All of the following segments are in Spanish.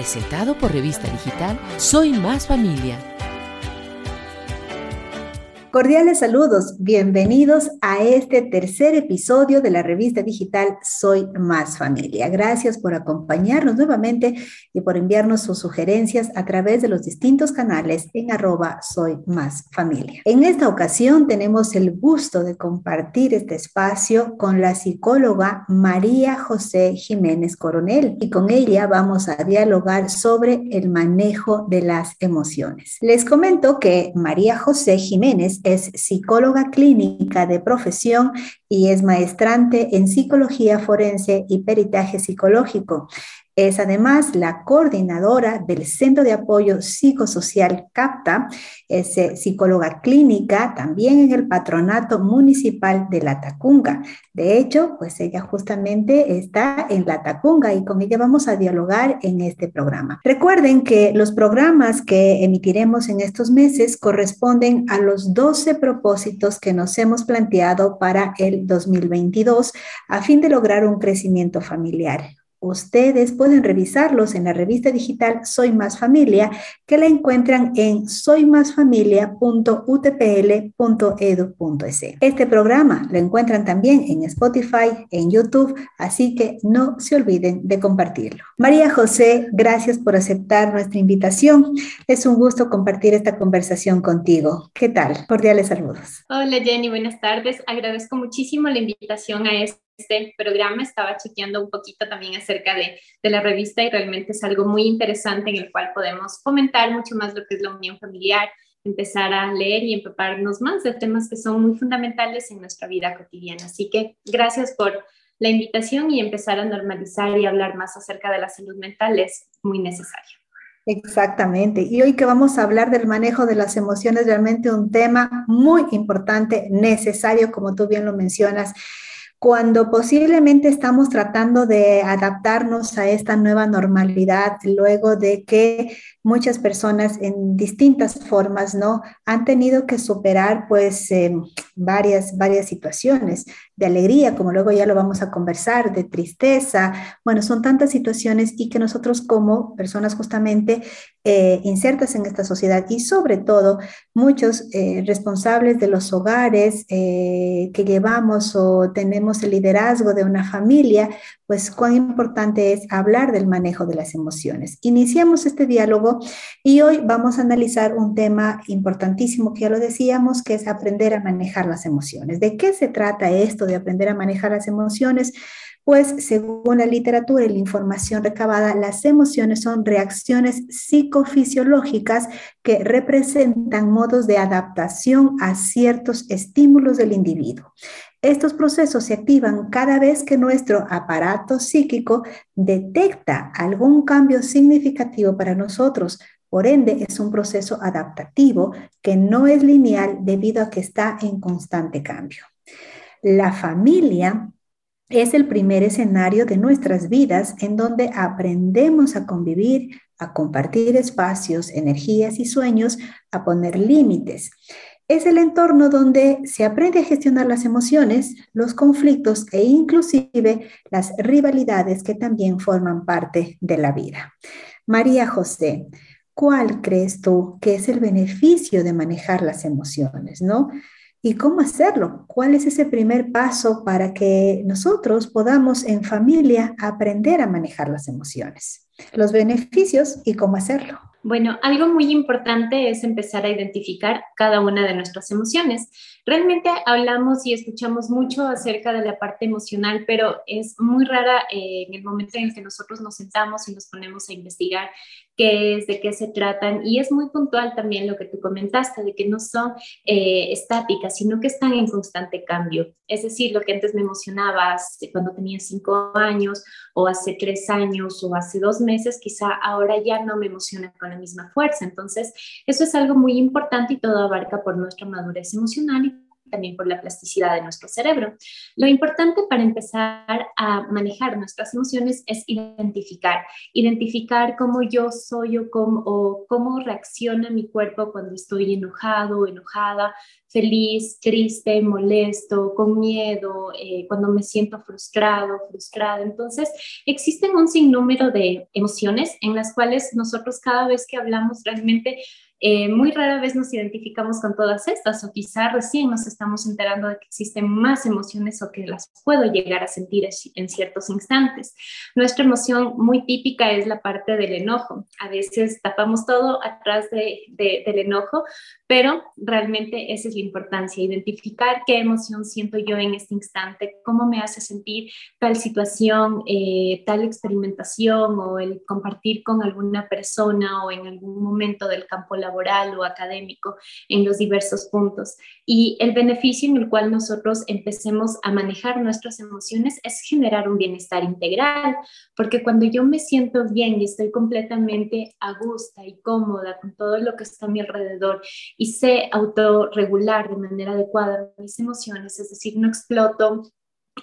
presentado por Revista Digital Soy Más Familia. Cordiales saludos, bienvenidos a este tercer episodio de la revista digital Soy Más Familia. Gracias por acompañarnos nuevamente y por enviarnos sus sugerencias a través de los distintos canales en arroba Soy Más Familia. En esta ocasión tenemos el gusto de compartir este espacio con la psicóloga María José Jiménez Coronel y con ella vamos a dialogar sobre el manejo de las emociones. Les comento que María José Jiménez es psicóloga clínica de profesión y es maestrante en psicología forense y peritaje psicológico. Es además la coordinadora del Centro de Apoyo Psicosocial CAPTA, es psicóloga clínica también en el Patronato Municipal de La Tacunga. De hecho, pues ella justamente está en La Tacunga y con ella vamos a dialogar en este programa. Recuerden que los programas que emitiremos en estos meses corresponden a los 12 propósitos que nos hemos planteado para el 2022 a fin de lograr un crecimiento familiar. Ustedes pueden revisarlos en la revista digital Soy Más Familia, que la encuentran en soymásfamilia.utpl.edu.es. Este programa lo encuentran también en Spotify, en YouTube, así que no se olviden de compartirlo. María José, gracias por aceptar nuestra invitación. Es un gusto compartir esta conversación contigo. ¿Qué tal? Cordiales saludos. Hola Jenny, buenas tardes. Agradezco muchísimo la invitación a este este programa estaba chequeando un poquito también acerca de, de, la revista y realmente es algo muy interesante en el cual podemos comentar mucho más lo que es la unión familiar, empezar a leer y empaparnos más de temas que son muy fundamentales en nuestra vida cotidiana. Así que gracias por la invitación y empezar a normalizar y hablar más acerca de la salud mental es muy necesario. Exactamente. Y hoy que vamos a hablar del manejo de las emociones, realmente un tema muy importante, necesario, como tú bien lo mencionas cuando posiblemente estamos tratando de adaptarnos a esta nueva normalidad luego de que muchas personas en distintas formas, ¿no? Han tenido que superar pues em, varias, varias situaciones de alegría, como luego ya lo vamos a conversar, de tristeza, bueno, son tantas situaciones y que nosotros como personas justamente eh, insertas en esta sociedad y sobre todo muchos eh, responsables de los hogares eh, que llevamos o tenemos el liderazgo de una familia, pues cuán importante es hablar del manejo de las emociones. Iniciamos este diálogo y hoy vamos a analizar un tema importantísimo que ya lo decíamos, que es aprender a manejar las emociones. ¿De qué se trata esto de aprender a manejar las emociones? Pues según la literatura y la información recabada, las emociones son reacciones psicofisiológicas que representan modos de adaptación a ciertos estímulos del individuo. Estos procesos se activan cada vez que nuestro aparato psíquico detecta algún cambio significativo para nosotros. Por ende, es un proceso adaptativo que no es lineal debido a que está en constante cambio. La familia es el primer escenario de nuestras vidas en donde aprendemos a convivir, a compartir espacios, energías y sueños, a poner límites es el entorno donde se aprende a gestionar las emociones, los conflictos e inclusive las rivalidades que también forman parte de la vida. María José, ¿cuál crees tú que es el beneficio de manejar las emociones, no? ¿Y cómo hacerlo? ¿Cuál es ese primer paso para que nosotros podamos en familia aprender a manejar las emociones? Los beneficios y cómo hacerlo. Bueno, algo muy importante es empezar a identificar cada una de nuestras emociones. Realmente hablamos y escuchamos mucho acerca de la parte emocional, pero es muy rara eh, en el momento en el que nosotros nos sentamos y nos ponemos a investigar qué es, de qué se tratan. Y es muy puntual también lo que tú comentaste, de que no son eh, estáticas, sino que están en constante cambio. Es decir, lo que antes me emocionaba cuando tenía cinco años o hace tres años o hace dos meses, quizá ahora ya no me emociona con la misma fuerza. Entonces, eso es algo muy importante y todo abarca por nuestra madurez emocional y también por la plasticidad de nuestro cerebro. Lo importante para empezar a manejar nuestras emociones es identificar, identificar cómo yo soy o cómo, o cómo reacciona mi cuerpo cuando estoy enojado enojada, feliz, triste, molesto, con miedo, eh, cuando me siento frustrado, frustrada. Entonces, existen un sinnúmero de emociones en las cuales nosotros cada vez que hablamos realmente eh, muy rara vez nos identificamos con todas estas o quizá recién nos estamos enterando de que existen más emociones o que las puedo llegar a sentir en ciertos instantes. Nuestra emoción muy típica es la parte del enojo. A veces tapamos todo atrás de, del enojo, pero realmente esa es la importancia, identificar qué emoción siento yo en este instante, cómo me hace sentir tal situación, eh, tal experimentación o el compartir con alguna persona o en algún momento del campo laboral laboral o académico en los diversos puntos. Y el beneficio en el cual nosotros empecemos a manejar nuestras emociones es generar un bienestar integral, porque cuando yo me siento bien y estoy completamente a gusto y cómoda con todo lo que está a mi alrededor y sé autorregular de manera adecuada mis emociones, es decir, no exploto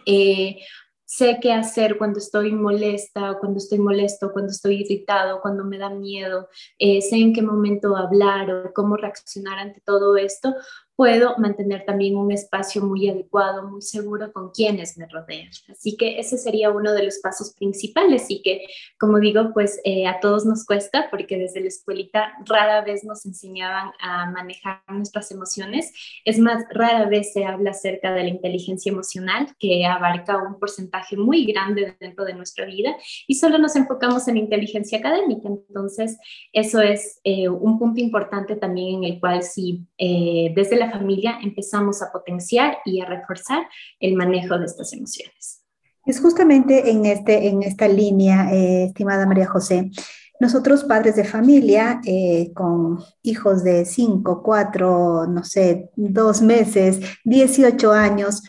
eh, sé qué hacer cuando estoy molesta cuando estoy molesto, cuando estoy irritado, cuando me da miedo, eh, sé en qué momento hablar o cómo reaccionar ante todo esto, puedo mantener también un espacio muy adecuado, muy seguro con quienes me rodean. Así que ese sería uno de los pasos principales y que, como digo, pues eh, a todos nos cuesta porque desde la escuelita rara vez nos enseñaban a manejar nuestras emociones. Es más, rara vez se habla acerca de la inteligencia emocional que abarca un porcentaje muy grande dentro de nuestra vida y solo nos enfocamos en inteligencia académica. Entonces, eso es eh, un punto importante también en el cual si eh, desde la familia empezamos a potenciar y a reforzar el manejo de estas emociones. Es justamente en, este, en esta línea, eh, estimada María José, nosotros padres de familia eh, con hijos de 5, 4, no sé, 2 meses, 18 años,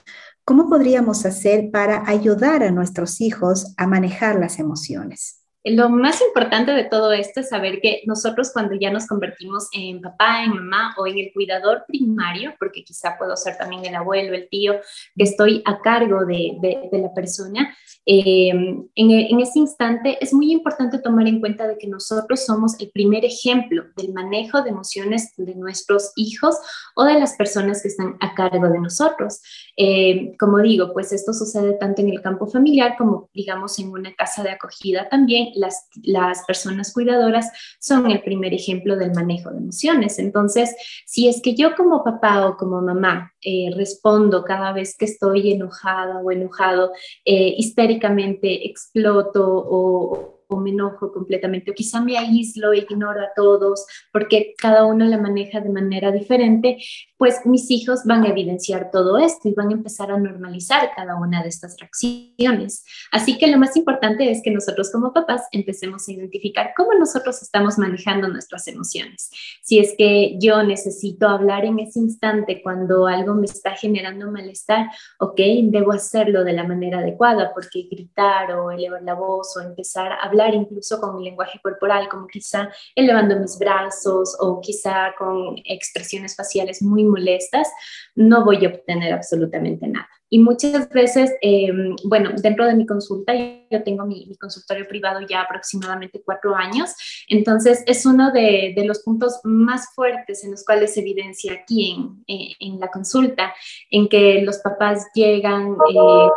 ¿cómo podríamos hacer para ayudar a nuestros hijos a manejar las emociones? Lo más importante de todo esto es saber que nosotros cuando ya nos convertimos en papá, en mamá o en el cuidador primario, porque quizá puedo ser también el abuelo, el tío, que estoy a cargo de, la persona, eh, en, en, ese instante es muy importante tomar en cuenta de que nosotros somos el primer ejemplo del manejo de emociones de nuestros hijos o de las personas que están a cargo de nosotros. Eh, como digo, pues esto sucede tanto en el campo familiar como digamos en una casa de acogida también las, personas cuidadoras son el primer ejemplo del manejo de emociones. Entonces, si es que yo como papá o como mamá eh, respondo cada vez que estoy enojada o enojado, eh, histéricamente exploto o o me enojo completamente, o quizá me aíslo e ignoro a todos, porque cada uno la maneja de manera diferente, pues mis hijos van a evidenciar todo esto y van a empezar a normalizar cada una de estas reacciones. Así que lo más importante es que nosotros como papás empecemos a identificar cómo nosotros estamos manejando nuestras emociones. Si es que yo necesito hablar en ese instante cuando algo me está generando malestar, ok, debo hacerlo de la manera adecuada, porque gritar o elevar la voz o empezar a hablar incluso con mi lenguaje corporal, como quizá elevando mis brazos o quizá con expresiones faciales muy molestas, no voy a obtener absolutamente nada. Y muchas veces, em, bueno, dentro de mi consulta, yo tengo mi, consultorio privado ya aproximadamente cuatro años, entonces es uno de, los puntos más fuertes en los cuales se evidencia aquí en, la consulta, en que los papás llegan, eh,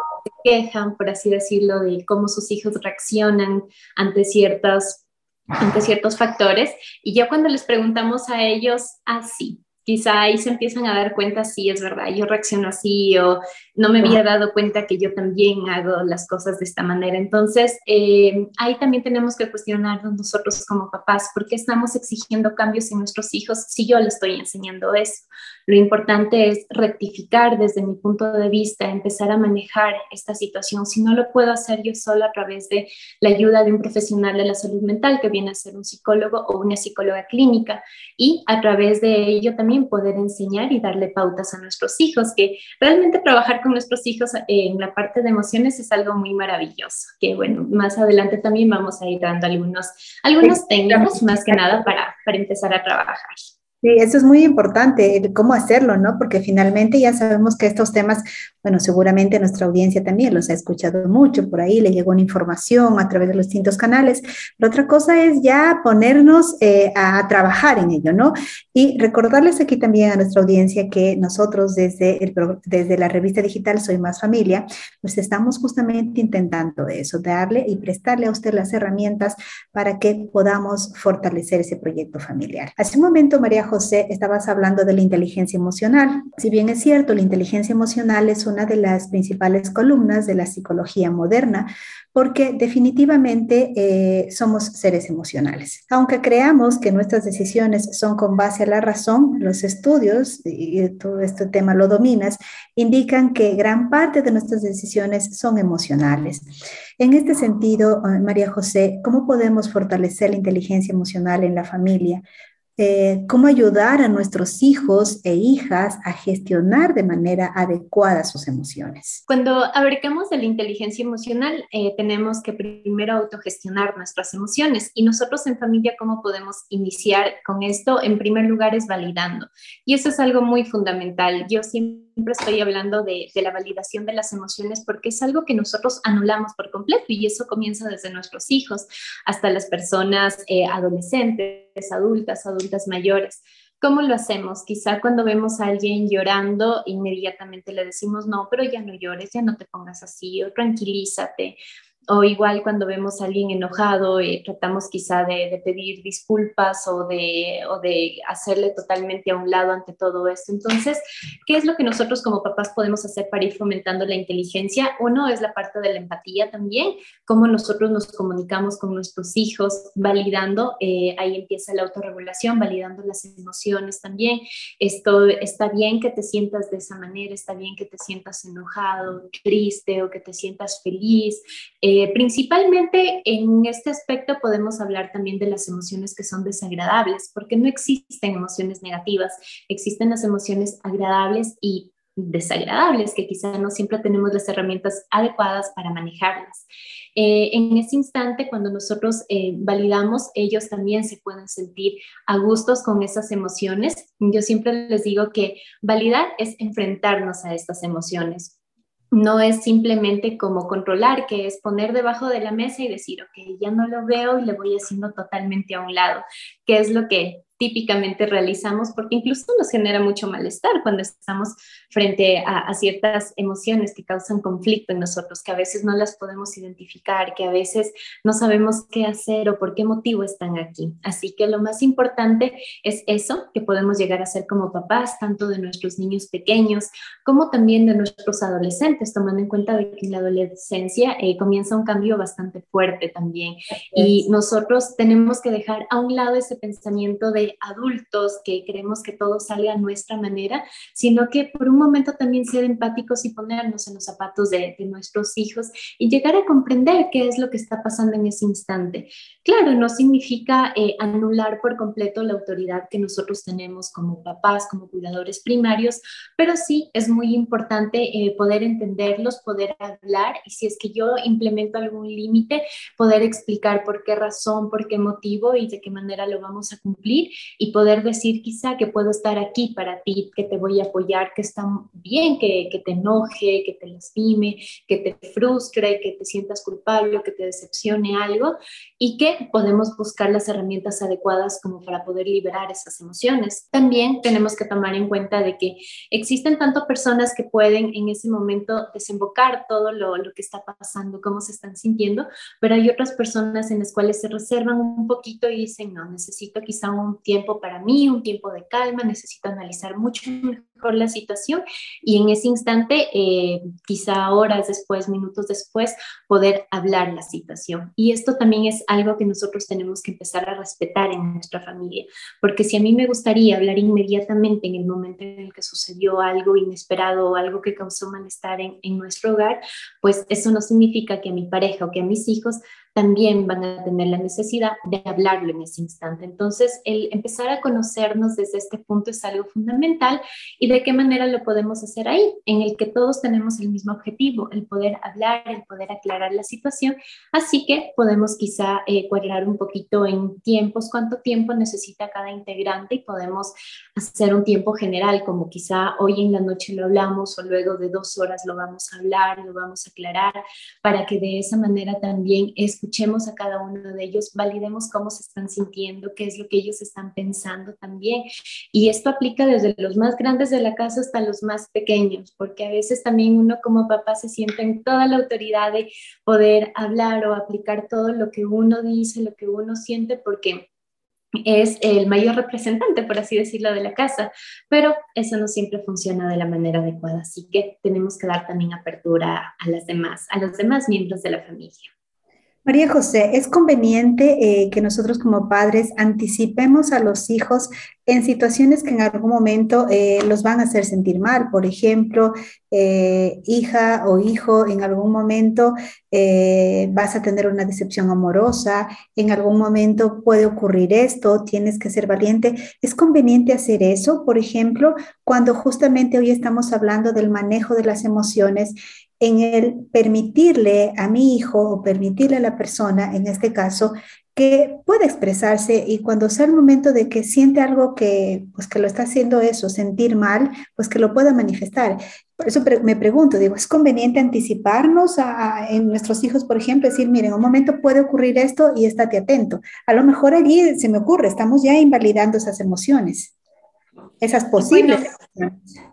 quejan, por así decirlo, de cómo sus hijos reaccionan ante ciertas ante ciertos factores. Y ya cuando les preguntamos a ellos, así, ah, quizá ahí se empiezan a dar cuenta, sí, es verdad, yo reacciono así o no me había dado cuenta que yo también hago las cosas de esta manera. Entonces, eh, ahí también tenemos que cuestionarnos nosotros como papás, ¿por qué estamos exigiendo cambios en nuestros hijos si yo les estoy enseñando eso? Lo importante es rectificar desde mi punto de vista, empezar a manejar esta situación. Si no lo puedo hacer yo sola a través de la ayuda de un profesional de la salud mental, que viene a ser un psicólogo o una psicóloga clínica, y a través de ello también poder enseñar y darle pautas a nuestros hijos, que realmente trabajar con nuestros hijos en la parte de emociones es algo muy maravilloso, que bueno, más adelante también vamos a ir dando algunos, algunos técnicos más que nada para, para empezar a trabajar. Sí, eso es muy importante, cómo hacerlo, ¿no? Porque finalmente ya sabemos que estos temas, bueno, seguramente nuestra audiencia también los ha escuchado mucho, por ahí le llegó una información a través de los distintos canales, pero otra cosa es ya ponernos eh, a trabajar en ello, ¿no? Y recordarles aquí también a nuestra audiencia que nosotros desde, el, desde la revista digital Soy Más Familia, pues estamos justamente intentando eso, darle y prestarle a usted las herramientas para que podamos fortalecer ese proyecto familiar. Hace un momento, María José, estabas hablando de la inteligencia emocional. Si bien es cierto, la inteligencia emocional es de las principales columnas de la psicología moderna, porque definitivamente eh, somos seres emocionales. Aunque creamos que nuestras decisiones son con base a la razón, los estudios, y todo este tema lo dominas, indican que gran parte de nuestras decisiones son emocionales. En este sentido, eh, María José, ¿cómo podemos fortalecer la inteligencia emocional en la familia? Eh, cómo ayudar a nuestros hijos e hijas a gestionar de manera adecuada sus emociones. Cuando abarcamos de la inteligencia emocional, eh, tenemos que primero autogestionar nuestras emociones y nosotros en familia, ¿cómo podemos iniciar con esto? En primer lugar es validando y eso es algo muy fundamental. Yo siempre siempre estoy hablando de, la validación de las emociones porque es algo que nosotros anulamos por completo y eso comienza desde nuestros hijos hasta las personas eh, adolescentes, adultas, adultas mayores. ¿Cómo lo hacemos? Quizá cuando vemos a alguien llorando, inmediatamente le decimos, no, pero ya no llores, ya no te pongas así, o tranquilízate o igual cuando vemos a alguien enojado, eh, tratamos quizá de, pedir disculpas o de, hacerle totalmente a un lado ante todo esto. Entonces, ¿qué es lo que nosotros como papás podemos hacer para ir fomentando la inteligencia? Uno es la parte de la empatía también, cómo nosotros nos comunicamos con nuestros hijos, validando, eh, ahí empieza la autorregulación, validando las emociones también. Esto está bien que te sientas de esa manera, está bien que te sientas enojado, triste o que te sientas feliz. Eh, principalmente en este aspecto podemos hablar también de las emociones que son desagradables, porque no existen emociones negativas, existen las emociones agradables y desagradables, que quizá no siempre tenemos las herramientas adecuadas para manejarlas. Eh, en ese instante, cuando nosotros eh, validamos, ellos también se pueden sentir a gustos con esas emociones. Yo siempre les digo que validar es enfrentarnos a estas emociones no es simplemente como controlar, que es poner debajo de la mesa y decir, ok, ya no lo veo y le voy haciendo totalmente a un lado, que es lo que típicamente realizamos, porque incluso nos genera mucho malestar cuando estamos frente a, ciertas emociones que causan conflicto en nosotros, que a veces no las podemos identificar, que a veces no sabemos qué hacer o por qué motivo están aquí. Así que lo más importante es eso que podemos llegar a ser como papás, tanto de nuestros niños pequeños como también de nuestros adolescentes, tomando en cuenta de que en la adolescencia eh, comienza un cambio bastante fuerte también. Y nosotros tenemos que dejar a un lado ese pensamiento de adultos que queremos que todo salga a nuestra manera, sino que por un momento también ser empáticos y ponernos en los zapatos de, nuestros hijos y llegar a comprender qué es lo que está pasando en ese instante. Claro, no significa eh, anular por completo la autoridad que nosotros tenemos como papás, como cuidadores primarios, pero sí es muy importante eh, poder entenderlos, poder hablar y si es que yo implemento algún límite, poder explicar por qué razón, por qué motivo y de qué manera lo vamos a cumplir y poder decir quizá que puedo estar aquí para ti, que te voy a apoyar, que está bien que, que te enoje, que te lastime, que te frustre, que te sientas culpable, que te decepcione algo y que podemos buscar las herramientas adecuadas como para poder liberar esas emociones. También tenemos que tomar en cuenta de que existen tanto personas que pueden en ese momento desembocar todo lo, lo que está pasando, cómo se están sintiendo, pero hay otras personas en las cuales se reservan un poquito y dicen, no, necesito quizá un tiempo para mí, un tiempo de calma, necesito analizar mucho mejor la situación y en ese instante, eh, quizá horas después, minutos después, poder hablar la situación. Y esto también es algo que nosotros tenemos que empezar a respetar en nuestra familia, porque si a mí me gustaría hablar inmediatamente en el momento en el que sucedió algo inesperado o algo que causó malestar en, en nuestro hogar, pues eso no significa que a mi pareja o que a mis hijos también van a tener la necesidad de hablarlo en ese instante. Entonces, el empezar a conocernos desde este punto es algo fundamental y de qué manera lo podemos hacer ahí? En el que todos tenemos el mismo objetivo, el poder hablar, el poder aclarar la situación. Así que podemos quizá eh, cuadrar un poquito en tiempos, cuánto tiempo necesita cada integrante y podemos hacer un tiempo general, como quizá hoy en la noche lo hablamos o luego de dos horas lo vamos a hablar, lo vamos a aclarar, para que de esa manera también escuchemos a cada uno de ellos, validemos cómo se están sintiendo, qué es lo que ellos están pensando también. Y esto aplica desde los más grandes de la casa hasta los más pequeños, porque a veces también uno como papá se siente en toda la autoridad de poder hablar o aplicar todo lo que uno dice, lo que uno siente, porque es el mayor representante, por así decirlo, de la casa, pero eso no siempre funciona de la manera adecuada, así que tenemos que dar también apertura a las demás, a los demás miembros de la familia. María José, ¿es conveniente eh, que nosotros como padres anticipemos a los hijos en situaciones que en algún momento eh, los van a hacer sentir mal? Por ejemplo, eh, hija o hijo, en algún momento vas a tener una decepción amorosa, en algún momento puede ocurrir esto, tienes que ser valiente. ¿Es conveniente hacer eso, por ejemplo, cuando justamente hoy estamos hablando del manejo de las emociones? En el permitirle a mi hijo o permitirle a la persona, en este caso, que pueda expresarse y cuando sea el momento de que siente algo que, pues que lo está haciendo eso, sentir mal, pues que lo pueda manifestar. Por eso me pregunto, digo, ¿es conveniente anticiparnos a, en nuestros hijos, por ejemplo, decir, miren, en un momento puede ocurrir esto y estate atento? A lo mejor allí se me ocurre, estamos ya invalidando esas emociones, esas posibles emociones.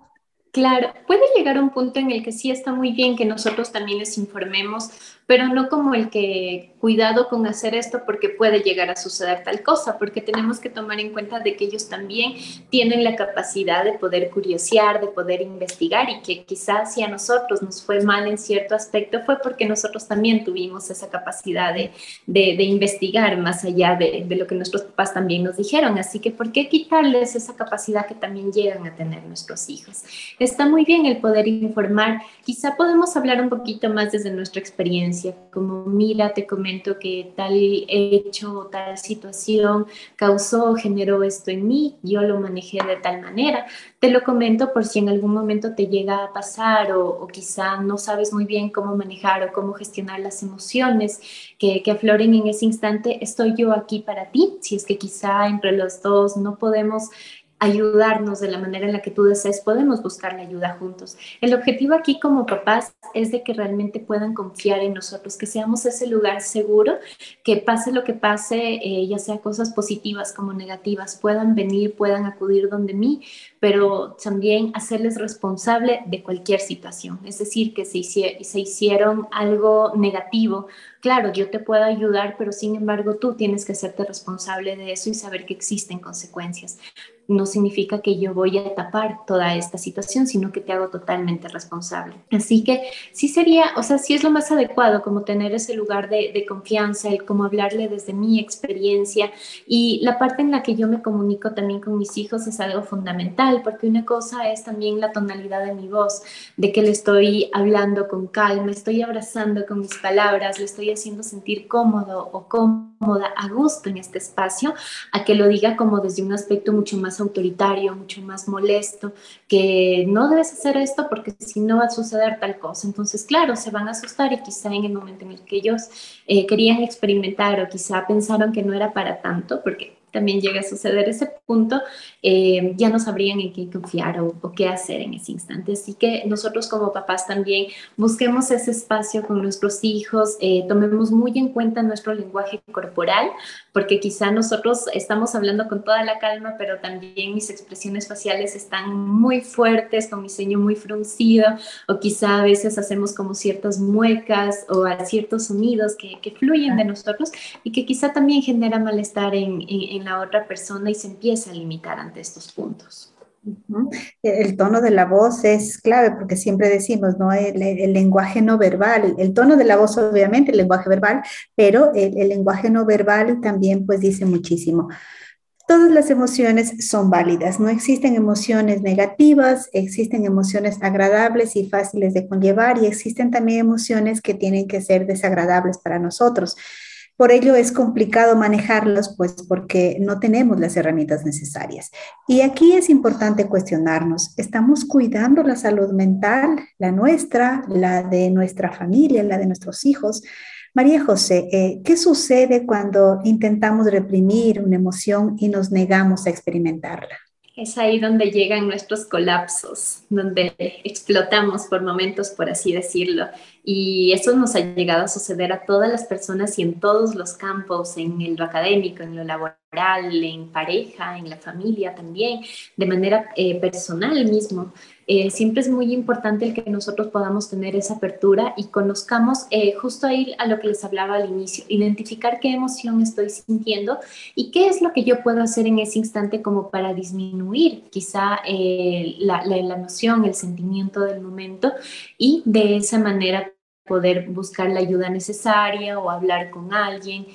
Claro, puede llegar un punto en el que sí está muy bien que nosotros también les informemos pero no como el que cuidado con hacer esto porque puede llegar a suceder tal cosa, porque tenemos que tomar en cuenta de que ellos también tienen la capacidad de poder curiosear, de poder investigar y que quizás si a nosotros nos fue mal en cierto aspecto fue porque nosotros también tuvimos esa capacidad de, de, investigar más allá de, de, lo que nuestros papás también nos dijeron. Así que, ¿por qué quitarles esa capacidad que también llegan a tener nuestros hijos? Está muy bien el poder informar. Quizá podemos hablar un poquito más desde nuestra experiencia como mira, te comento que tal hecho o tal situación causó, generó esto en mí, yo lo manejé de tal manera. Te lo comento por si en algún momento te llega a pasar o, quizá no sabes muy bien cómo manejar o cómo gestionar las emociones que, que afloren en ese instante, estoy yo aquí para ti. Si es que quizá entre los dos no podemos ayudarnos de la manera en la que tú desees, podemos buscar la ayuda juntos. El objetivo aquí como papás es de que realmente puedan confiar en nosotros, que seamos ese lugar seguro, que pase lo que pase, eh, ya sea cosas positivas como negativas, puedan venir, puedan acudir donde mí, pero también hacerles responsable de cualquier situación. Es decir, que se, se hicieron algo negativo, claro, yo te puedo ayudar, pero sin embargo tú tienes que hacerte responsable de eso y saber que existen consecuencias no significa que yo voy a tapar toda esta situación, sino que te hago totalmente responsable. Así que sí sería, o sea, sí es lo más adecuado como tener ese lugar de, confianza, el como hablarle desde mi experiencia y la parte en la que yo me comunico también con mis hijos es algo fundamental, porque una cosa es también la tonalidad de mi voz, de que le estoy hablando con calma, estoy abrazando con mis palabras, le estoy haciendo sentir cómodo o cómoda, a gusto en este espacio, a que lo diga como desde un aspecto mucho más autoritario, mucho más molesto, que no debes hacer esto porque si no va a suceder tal cosa. Entonces, claro, se van a asustar y quizá en el momento en el que ellos eh, querían experimentar o quizá pensaron que no era para tanto, porque también llega a suceder ese punto, eh, ya no sabrían en qué confiar o, qué hacer en ese instante. Así que nosotros como papás también busquemos ese espacio con nuestros hijos, eh, tomemos muy en cuenta nuestro lenguaje corporal, porque quizá nosotros estamos hablando con toda la calma, pero también mis expresiones faciales están muy fuertes, con mi ceño muy fruncido, o quizá a veces hacemos como ciertas muecas o ciertos sonidos que, que fluyen de nosotros y que quizá también genera malestar en, en en la otra persona y se empieza a limitar ante estos puntos. El tono de la voz es clave porque siempre decimos, ¿no? El, lenguaje no verbal, el tono de la voz obviamente, el lenguaje verbal, pero el, el, lenguaje no verbal también pues dice muchísimo. Todas las emociones son válidas, no existen emociones negativas, existen emociones agradables y fáciles de conllevar y existen también emociones que tienen que ser desagradables para nosotros. Por ello es complicado manejarlos, pues porque no tenemos las herramientas necesarias. Y aquí es importante cuestionarnos, ¿estamos cuidando la salud mental, la nuestra, la de nuestra familia, la de nuestros hijos? María José, eh, ¿qué sucede cuando intentamos reprimir una emoción y nos negamos a experimentarla? Es ahí donde llegan nuestros colapsos, donde explotamos por momentos, por así decirlo. Y eso nos ha llegado a suceder a todas las personas y en todos los campos, en lo académico, en lo laboral, en pareja, en la familia también, de manera eh, personal mismo. Eh, siempre es muy importante el que nosotros podamos tener esa apertura y conozcamos eh, justo ahí a lo que les hablaba al inicio, identificar qué emoción estoy sintiendo y qué es lo que yo puedo hacer en ese instante como para disminuir quizá eh, la, la, la el sentimiento del momento y de esa manera poder buscar la ayuda necesaria o hablar con alguien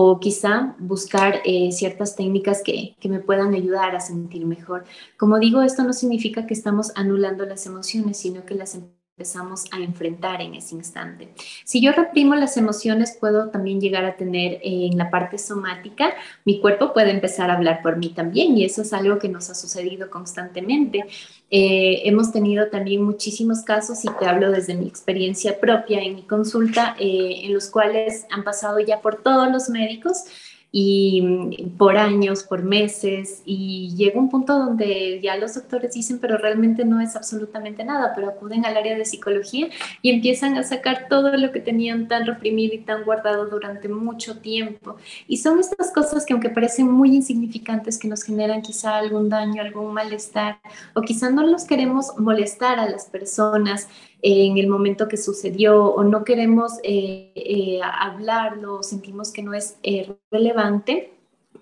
o quizá buscar eh, ciertas técnicas que, que, me puedan ayudar a sentir mejor. Como digo, esto no significa que estamos anulando las emociones, sino que las empezamos a enfrentar en ese instante. Si yo reprimo las emociones, puedo también llegar a tener eh, en la parte somática, mi cuerpo puede empezar a hablar por mí también y eso es algo que nos ha sucedido constantemente. Eh, hemos tenido también muchísimos casos, y te hablo desde mi experiencia propia en mi consulta, eh, en los cuales han pasado ya por todos los médicos y mm, por años, por meses, y llega un punto donde ya los doctores dicen, pero realmente no es absolutamente nada, pero acuden al área de psicología y empiezan a sacar todo lo que tenían tan reprimido y tan guardado durante mucho tiempo. Y son estas cosas que aunque parecen muy insignificantes, que nos generan quizá algún daño, algún malestar, o quizá no los queremos molestar a las personas, en el momento que sucedió o no queremos eh, eh, hablarlo, sentimos que no es eh, relevante,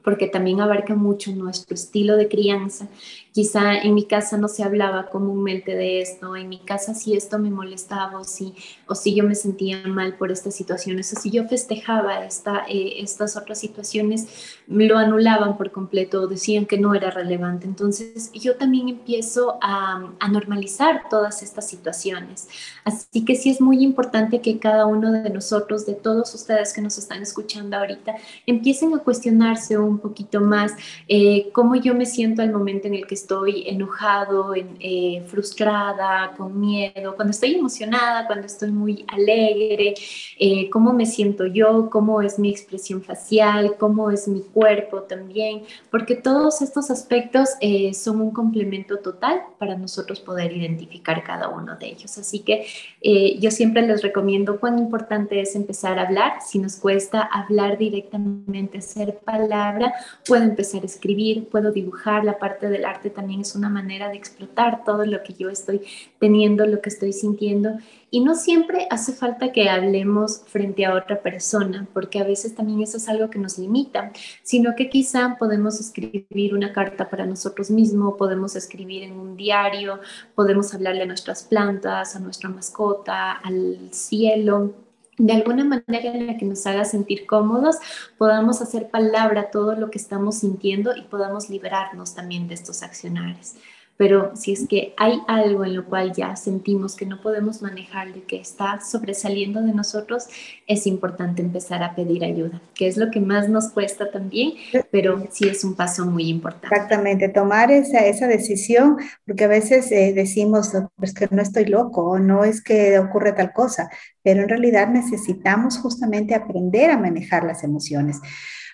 porque también abarca mucho nuestro estilo de crianza Quizá en mi casa no se hablaba comúnmente de esto, en mi casa si esto me molestaba o si, o si yo me sentía mal por estas situaciones, o si yo festejaba esta, eh, estas otras situaciones, lo anulaban por completo decían que no era relevante. Entonces yo también empiezo a, a normalizar todas estas situaciones. Así que sí es muy importante que cada uno de nosotros, de todos ustedes que nos están escuchando ahorita, empiecen a cuestionarse un poquito más eh, cómo yo me siento al momento en el que estoy enojado, eh, frustrada, con miedo, cuando estoy emocionada, cuando estoy muy alegre, eh, cómo me siento yo, cómo es mi expresión facial, cómo es mi cuerpo también, porque todos estos aspectos eh, son un complemento total para nosotros poder identificar cada uno de ellos. Así que yo siempre les recomiendo cuán importante es empezar a hablar. Si nos cuesta hablar directamente, hacer palabra, puedo empezar a escribir, puedo dibujar la parte del arte también es una manera de explotar todo lo que yo estoy teniendo, lo que estoy sintiendo. Y no siempre hace falta que hablemos frente a otra persona, porque a veces también eso es algo que nos limita, sino que quizá podemos escribir una carta para nosotros mismos, podemos escribir en un diario, podemos hablarle a nuestras plantas, a nuestra mascota, al cielo, de alguna manera en la que nos haga sentir cómodos, podamos hacer palabra todo lo que estamos sintiendo y podamos liberarnos también de estos accionarios pero si es que hay algo en lo cual ya sentimos que no podemos manejar, de que está sobresaliendo de nosotros, es importante empezar a pedir ayuda, que es lo que más nos cuesta también, pero sí es un paso muy importante. Exactamente, tomar esa, esa decisión, porque a veces eh, decimos, pues que no estoy loco, o no es que ocurre tal cosa, pero en realidad necesitamos justamente aprender a manejar las emociones.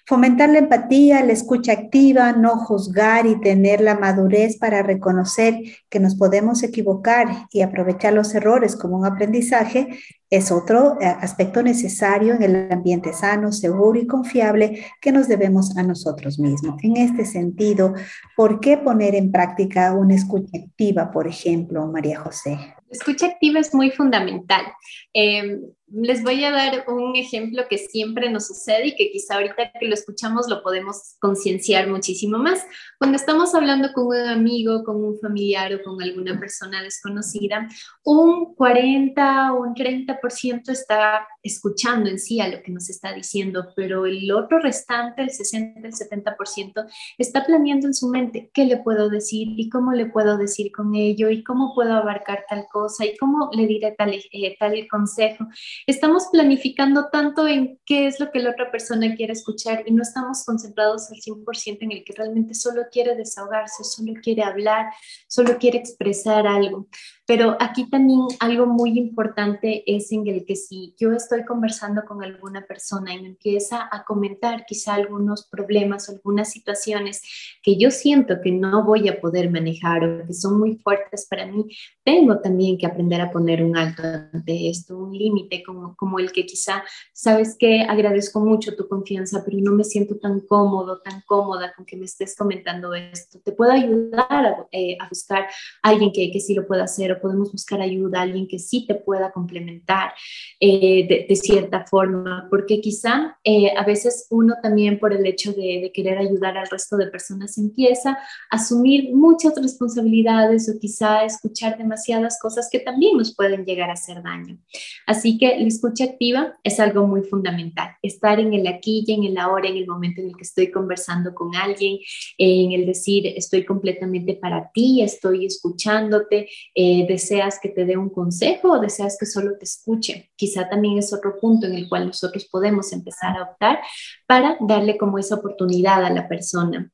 Fomentar la empatía, la escucha activa, no juzgar y tener la madurez para reconocer que nos podemos equivocar y aprovechar los errores como un aprendizaje es otro eh, aspecto necesario en el ambiente sano, seguro y confiable que nos debemos a nosotros mismos. En este sentido, ¿por qué poner en práctica una escucha activa, por ejemplo, María José? escucha activa es muy fundamental. Em, les voy a dar un ejemplo que siempre nos sucede y que quizá ahorita que lo escuchamos lo podemos concienciar muchísimo más. Cuando estamos hablando con un amigo, con un familiar o con alguna persona desconocida, un 40 o un 30% está escuchando en sí a lo que nos está diciendo, pero el otro restante, el 60, el 70%, está planeando en su mente qué le puedo decir y cómo le puedo decir con ello y cómo puedo abarcar tal cosa y cómo le diré tal, eh, tal consejo. Estamos planificando tanto en qué es lo que la otra persona quiere escuchar y no estamos concentrados al 100% en el que realmente solo quiere desahogarse, solo quiere hablar, solo quiere expresar algo. Pero aquí también algo muy importante es en el que si yo estoy conversando con alguna persona y me empieza a comentar quizá algunos problemas algunas situaciones que yo siento que no voy a poder manejar o que son muy fuertes para mí, tengo también que aprender a poner un alto ante esto, un límite como, como el que quizá, sabes que agradezco mucho tu confianza, pero no me siento tan cómodo, tan cómoda con que me estés comentando esto. Te puedo ayudar a, eh, buscar a alguien que, que sí lo pueda hacer podemos buscar ayuda, alguien que sí te pueda complementar eh, de, cierta forma, porque quizá eh, a veces uno también por el hecho de, querer ayudar al resto de personas empieza a asumir muchas responsabilidades o quizá escuchar demasiadas cosas que también nos pueden llegar a hacer daño. Así que la escucha activa es algo muy fundamental, estar en el aquí y en el ahora, en el momento en el que estoy conversando con alguien, en el decir estoy completamente para ti, estoy escuchándote, eh, deseas que te dé un consejo o deseas que solo te escuche. Quizá también es otro punto en el cual nosotros podemos empezar a optar para darle como esa oportunidad a la persona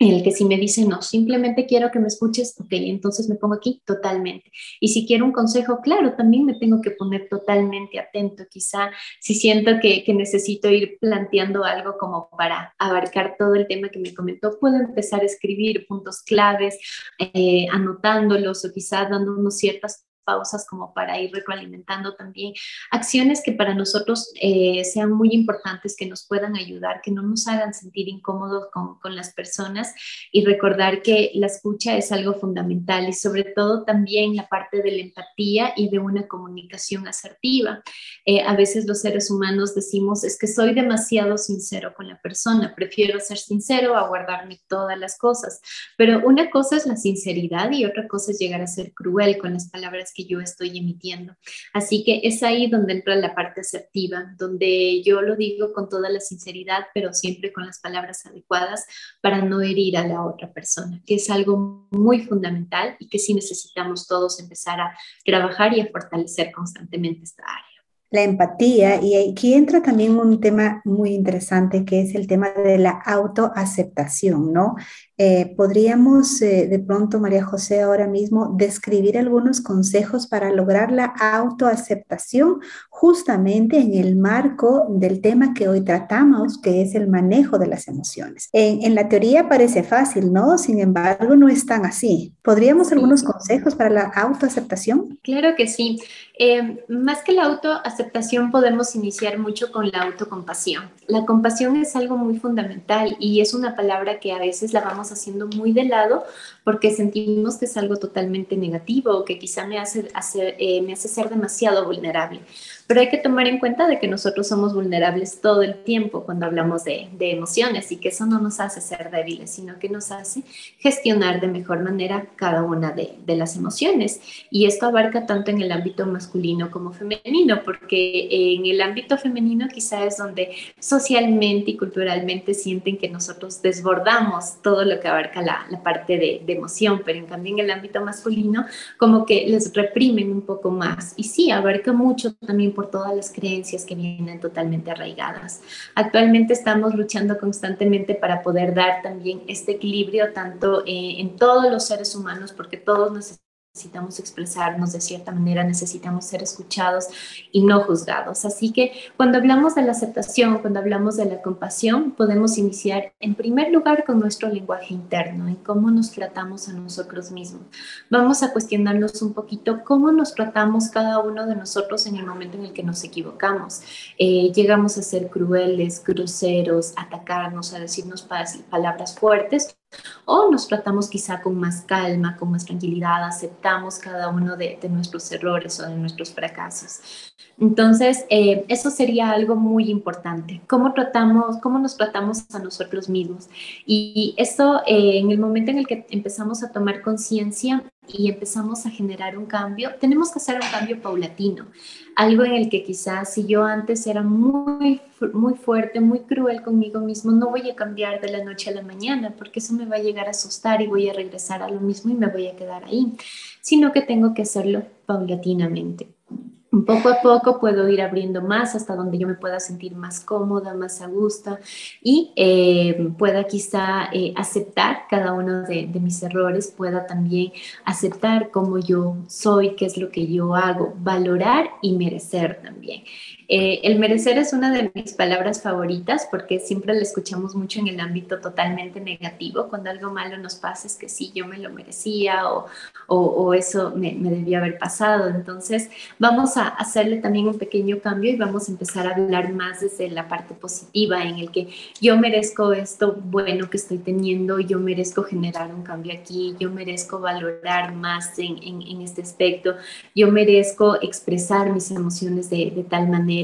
en el que si me dice no, simplemente quiero que me escuches, ok, entonces me pongo aquí totalmente. Y si quiero un consejo, claro, también me tengo que poner totalmente atento. Quizá si siento que, necesito ir planteando algo como para abarcar todo el tema que me comentó, puedo empezar a escribir puntos claves, eh, anotándolos o quizá dándonos ciertas pausas como para ir retroalimentando también. Acciones que para nosotros eh, sean muy importantes, que nos puedan ayudar, que no nos hagan sentir incómodos con, con, las personas. Y recordar que la escucha es algo fundamental y sobre todo también la parte de la empatía y de una comunicación asertiva. Eh, a veces los seres humanos decimos, es que soy demasiado sincero con la persona, prefiero ser sincero a guardarme todas las cosas, pero una cosa es la sinceridad y otra cosa es llegar a ser cruel con las palabras que yo estoy emitiendo. Así que es ahí donde entra la parte asertiva, donde yo lo digo con toda la sinceridad, pero siempre con las palabras adecuadas para no herir a la otra persona, que es algo muy fundamental y que sí necesitamos todos empezar a trabajar y a fortalecer constantemente esta área la empatía y aquí entra también un tema muy interesante que es el tema de la autoaceptación, ¿no? Eh, podríamos eh, de pronto, María José, ahora mismo describir algunos consejos para lograr la autoaceptación justamente en el marco del tema que hoy tratamos, que es el manejo de las emociones. En, en la teoría parece fácil, ¿no? Sin embargo, no es tan así. ¿Podríamos algunos consejos para la autoaceptación? Claro que sí. Eh, más que la autoaceptación podemos iniciar mucho con la autocompasión. La compasión es algo muy fundamental y es una palabra que a veces la vamos haciendo muy de lado porque sentimos que es algo totalmente negativo o que quizá me hace, eh, me hace ser demasiado vulnerable. Pero hay que tomar en cuenta de que nosotros somos vulnerables todo el tiempo cuando hablamos de, emociones y que eso no nos hace ser débiles, sino que nos hace gestionar de mejor manera cada una de, de las emociones. Y esto abarca tanto en el ámbito masculino como femenino, porque en el ámbito femenino quizá es donde socialmente y culturalmente sienten que nosotros desbordamos todo lo que abarca la, la parte de, de emoción, pero en cambio en el ámbito masculino como que les reprimen un poco más. Y sí, abarca mucho también por todas las creencias que vienen totalmente arraigadas. Actualmente estamos luchando constantemente para poder dar también este equilibrio tanto eh, en todos los seres humanos, porque todos necesitamos necesitamos expresarnos de cierta manera, necesitamos ser escuchados y no juzgados. Así que cuando hablamos de la aceptación, cuando hablamos de la compasión, podemos iniciar en primer lugar con nuestro lenguaje interno, en cómo nos tratamos a nosotros mismos. Vamos a cuestionarnos un poquito cómo nos tratamos cada uno de nosotros en el momento en el que nos equivocamos. Eh, llegamos a ser crueles, groseros, atacarnos, a decirnos palabras fuertes o nos tratamos quizá con más calma, con más tranquilidad, aceptamos cada uno de, nuestros errores o de nuestros fracasos. Entonces, eh, eso sería algo muy importante. ¿Cómo, tratamos, cómo nos tratamos a nosotros mismos? Y eso, eh, en el momento en el que empezamos a tomar conciencia, y empezamos a generar un cambio, tenemos que hacer un cambio paulatino, algo en el que quizás si yo antes era muy, muy fuerte, muy cruel conmigo mismo, no voy a cambiar de la noche a la mañana, porque eso me va a llegar a asustar y voy a regresar a lo mismo y me voy a quedar ahí, sino que tengo que hacerlo paulatinamente. Poco a poco puedo ir abriendo más hasta donde yo me pueda sentir más cómoda, más a gusto y eh, pueda quizá eh, aceptar cada uno de, de, mis errores, pueda también aceptar cómo yo soy, qué es lo que yo hago, valorar y merecer también. Eh, el merecer es una de mis palabras favoritas porque siempre la escuchamos mucho en el ámbito totalmente negativo. Cuando algo malo nos pasa es que sí, yo me lo merecía o, eso me, debió haber pasado. Entonces vamos a hacerle también un pequeño cambio y vamos a empezar a hablar más desde la parte positiva en el que yo merezco esto bueno que estoy teniendo, yo merezco generar un cambio aquí, yo merezco valorar más en, este aspecto, yo merezco expresar mis emociones de tal manera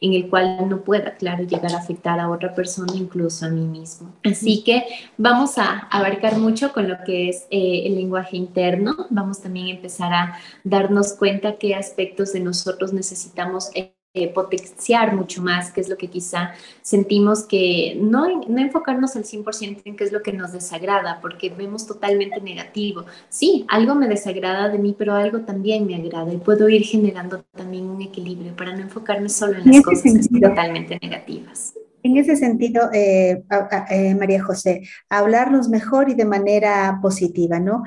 en el cual no pueda, claro, llegar a afectar a otra persona, incluso a mí mismo. Así que vamos a abarcar mucho con lo que es eh, el lenguaje interno. Vamos también a empezar a darnos cuenta qué aspectos de nosotros necesitamos eh, potenciar mucho más, que es lo que quizá sentimos que no, no enfocarnos al 100% en qué es lo que nos desagrada, porque vemos totalmente negativo. Sí, algo me desagrada de mí, pero algo también me agrada y puedo ir generando también un equilibrio para no enfocarme solo en las cosas totalmente negativas. En ese sentido, eh, eh, María José, hablarnos mejor y de manera positiva, ¿no?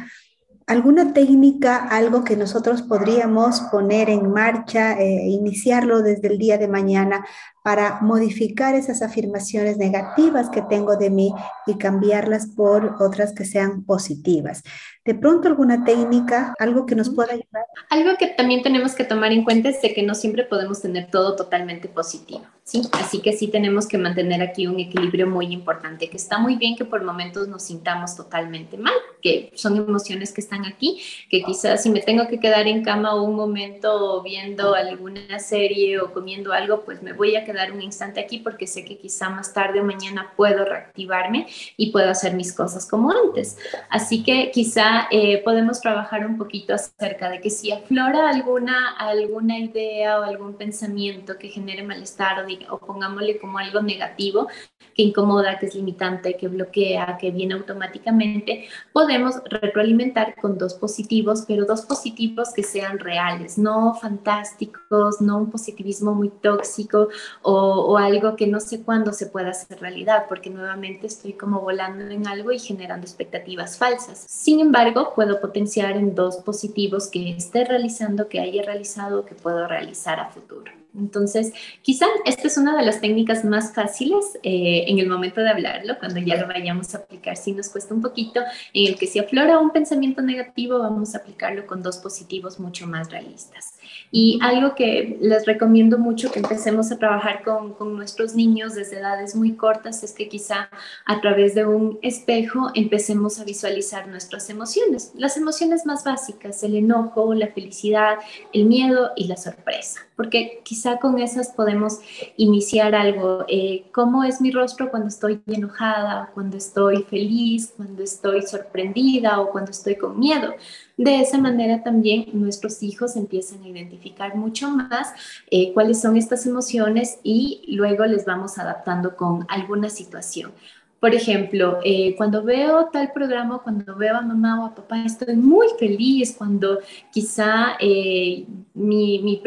¿Alguna técnica, algo que nosotros podríamos poner en marcha, eh, iniciarlo desde el día de mañana para modificar esas afirmaciones negativas que tengo de mí y cambiarlas por otras que sean positivas? De pronto alguna técnica, algo que nos pueda ayudar. Algo que también tenemos que tomar en cuenta es de que no siempre podemos tener todo totalmente positivo, ¿sí? Así que sí tenemos que mantener aquí un equilibrio muy importante, que está muy bien que por momentos nos sintamos totalmente mal, que son emociones que están aquí, que quizás si me tengo que quedar en cama un momento viendo alguna serie o comiendo algo, pues me voy a quedar un instante aquí porque sé que quizá más tarde o mañana puedo reactivarme y puedo hacer mis cosas como antes. Así que quizá eh, podemos trabajar un poquito acerca de que si aflora alguna, alguna idea o algún pensamiento que genere malestar o, o pongámosle como algo negativo, que incomoda, que es limitante, que bloquea, que viene automáticamente, podemos retroalimentar con dos positivos, pero dos positivos que sean reales, no fantásticos, no un positivismo muy tóxico o, algo que no sé cuándo se pueda hacer realidad, porque nuevamente estoy como volando en algo y generando expectativas falsas. Sin embargo, puedo potenciar en dos positivos que esté realizando, que haya realizado, que puedo realizar a futuro. Entonces, quizá esta es una de las técnicas más fáciles eh, en el momento de hablarlo, cuando ya lo vayamos a aplicar, si nos cuesta un poquito, en el que si aflora un pensamiento negativo, vamos a aplicarlo con dos positivos mucho más realistas. Y algo que les recomiendo mucho que empecemos a trabajar con, nuestros niños desde edades muy cortas es que quizá a través de un espejo empecemos a visualizar nuestras emociones, las emociones más básicas, el enojo, la felicidad, el miedo y la sorpresa, porque quizá con esas podemos iniciar algo. Eh, ¿Cómo es mi rostro cuando estoy enojada, cuando estoy feliz, cuando estoy sorprendida o cuando estoy con miedo? De esa manera también nuestros hijos empiezan a identificar mucho más eh, cuáles son estas emociones y luego les vamos adaptando con alguna situación. Por ejemplo, eh, cuando veo tal programa, cuando veo a mamá o a papá, estoy muy feliz. Cuando quizá eh, mi, mi,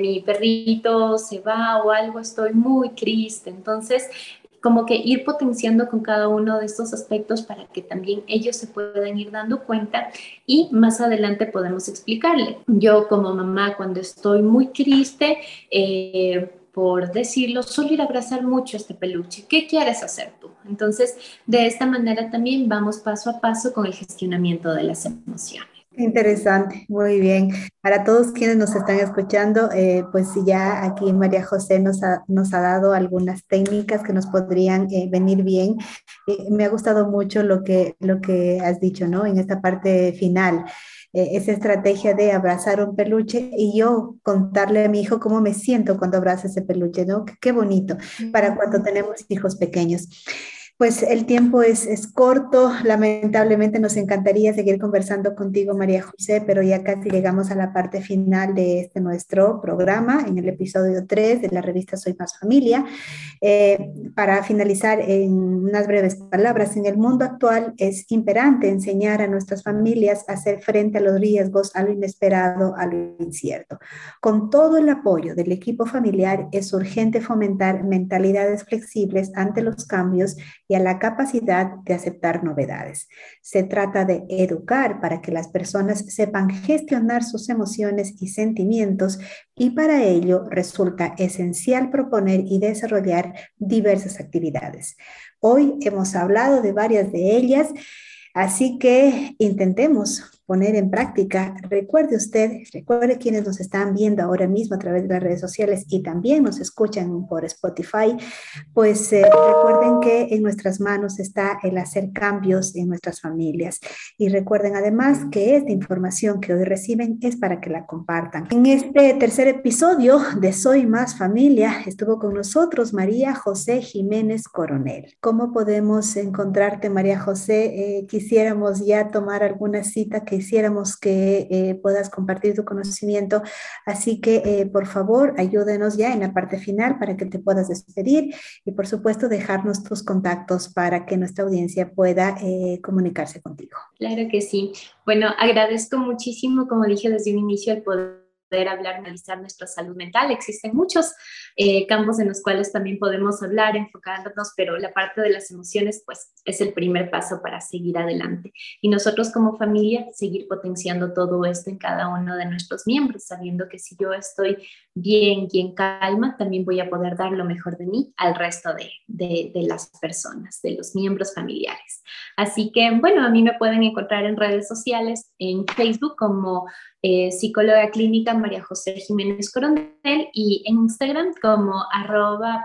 mi, perrito se va o algo, estoy muy triste. Entonces, como que ir potenciando con cada uno de estos aspectos para que también ellos se puedan ir dando cuenta y más adelante podemos explicarle. Yo como mamá cuando estoy muy triste, eh, por decirlo, suelo ir a abrazar mucho este peluche. ¿Qué quieres hacer tú? Entonces, de esta manera también vamos paso a paso con el gestionamiento de las emociones. Interesante, muy bien. Para todos quienes nos están escuchando, eh, pues ya aquí María José nos ha, nos ha dado algunas técnicas que nos podrían eh, venir bien. Eh, me ha gustado mucho lo que, lo que has dicho, ¿no? En esta parte final, esa estrategia de abrazar un peluche y yo contarle a mi hijo cómo me siento cuando abrazo ese peluche, ¿no? Qué bonito para cuando tenemos hijos pequeños. Pues el tiempo es, es, corto, lamentablemente nos encantaría seguir conversando contigo, María José, pero ya casi llegamos a la parte final de este nuestro programa, en el episodio 3 de la revista Soy Más Familia. Eh, para finalizar, en unas breves palabras, en el mundo actual es imperante enseñar a nuestras familias a hacer frente a los riesgos, a lo inesperado, a lo incierto. Con todo el apoyo del equipo familiar, es urgente fomentar mentalidades flexibles ante los cambios y a la capacidad de aceptar novedades. Se trata de educar para que las personas sepan gestionar sus emociones y sentimientos y para ello resulta esencial proponer y desarrollar diversas actividades. Hoy hemos hablado de varias de ellas, así que intentemos poner en práctica. Recuerde usted, recuerde quienes nos están viendo ahora mismo a través de las redes sociales y también nos escuchan por Spotify, pues eh, recuerden que en nuestras manos está el hacer cambios en nuestras familias. Y recuerden además que esta información que hoy reciben es para que la compartan. En este tercer episodio de Soy Más Familia estuvo con nosotros María José Jiménez Coronel. ¿Cómo podemos encontrarte, María José? Eh, quisiéramos ya tomar alguna cita que quisiéramos que eh, puedas compartir tu conocimiento. Así que, eh, por favor, ayúdenos ya en la parte final para que te puedas despedir y, por supuesto, dejarnos tus contactos para que nuestra audiencia pueda eh, comunicarse contigo. Claro que sí. Bueno, agradezco muchísimo, como dije desde un inicio, el poder hablar, analizar nuestra salud mental. Existen muchos eh, campos en los cuales también podemos hablar, enfocarnos, pero la parte de las emociones, pues, es el primer paso para seguir adelante. Y nosotros como familia, seguir potenciando todo esto en cada uno de nuestros miembros, sabiendo que si yo estoy bien y en calma, también voy a poder dar lo mejor de mí al resto de, de, de las personas, de los miembros familiares. Así que, bueno, a mí me pueden encontrar en redes sociales, en Facebook como eh, psicóloga clínica María José Jiménez Coronel y en Instagram como arroba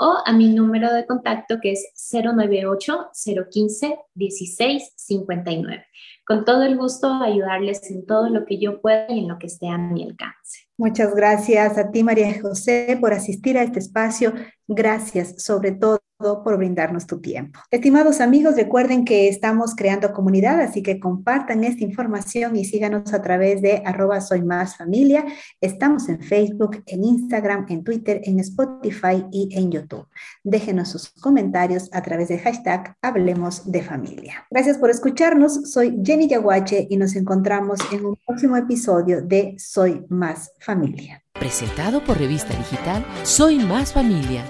o a mi número de contacto que es 098-015-1659. Con todo el gusto ayudarles en todo lo que yo pueda y en lo que esté a mi alcance. Muchas gracias a ti, María José, por asistir a este espacio. Gracias, sobre todo por brindarnos tu tiempo. Estimados amigos, recuerden que estamos creando comunidad, así que compartan esta información y síganos a través de arroba familia. Estamos en Facebook, en Instagram, en Twitter, en Spotify y en YouTube. Déjenos sus comentarios a través de hashtag Hablemos de Familia. Gracias por escucharnos. Soy Jenny Yaguache y nos encontramos en un próximo episodio de Soy más Presentado por revista digital Soy más familia